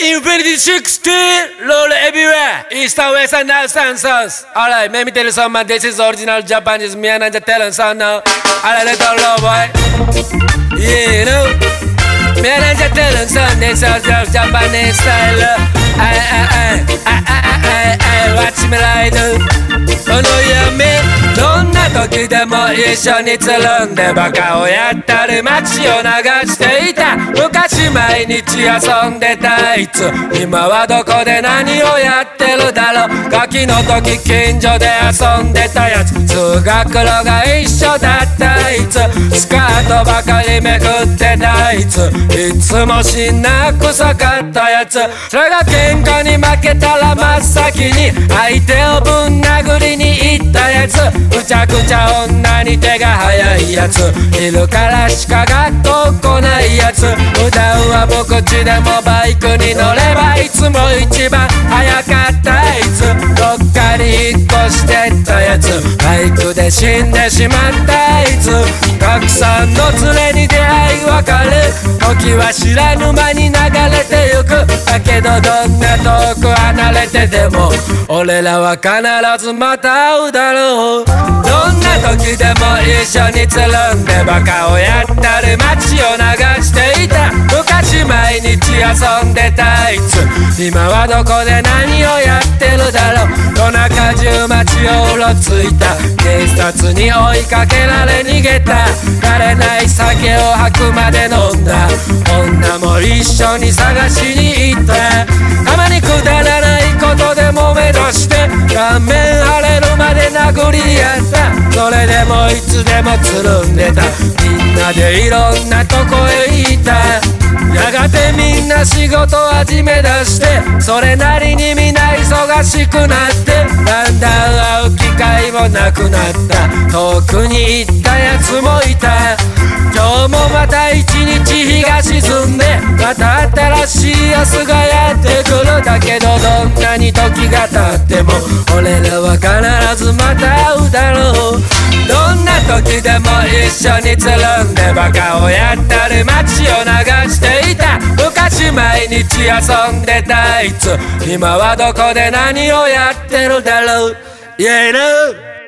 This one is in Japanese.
Infinity 60, roll everywhere. East and west and north and south. Alright, let me tell you something, this is original Japanese, me and the talent sound now. Alright, let's all love, boy. Yeah, you know. Me and the talent sound. this is Japanese style. Ay, ay, ay, ay, ay, ay, ay, watch me ride. Oh no, 時でも一緒につるんでバカをやったり街を流していた。昔毎日遊んでたあいつ。今はどこで何をやってるだろう。ガキの時近所で遊んでたやつ。通学路が一緒だったあいつ。スカートばかりめくってたあいつ。いつもしな臭かったやつ。それが喧嘩に負けたら真っ先に相手をぶん殴りに行ったやつ。ちゃくちゃ女に手が早いやつ。いるからしか学校来ないやつ。普段は僕ちでもバイクに乗ればいつも一番早かったあいつ。どっかに引っ越してったやつ。バイクで死んでしまったあいつ。たくさんの連れに出会い別れ。時は知らぬ間に流れてゆく。だけどどんな遠れてでも俺らは必ずまた会うだろう。どんな時でも一緒につるんでバカをやったり街を流していた。昔毎日遊んでたあいつ。今はどこで何をやってるだろう。夜中中街をうろついた。警察に追いかけられ逃げた。枯れない酒を吐くまで飲んだ。女も一緒に探しに行った。れでもいつでもつるんでた。みんなでいろんなとこへ行った。やがてみんな仕事始め出してそれなりにみんな忙しくなってだんだん会う機会もなくなった。遠くに行ったやつもいた。今日もまた一日日が沈んでまた新しい明日がやってくる。だけどどんなに時が経っても俺らは必ずまた会うだろう。時でも一緒につるんでバカをやったり街を流していた。昔毎日遊んでたあいつ。今はどこで何をやってるだろう。Yeah, you know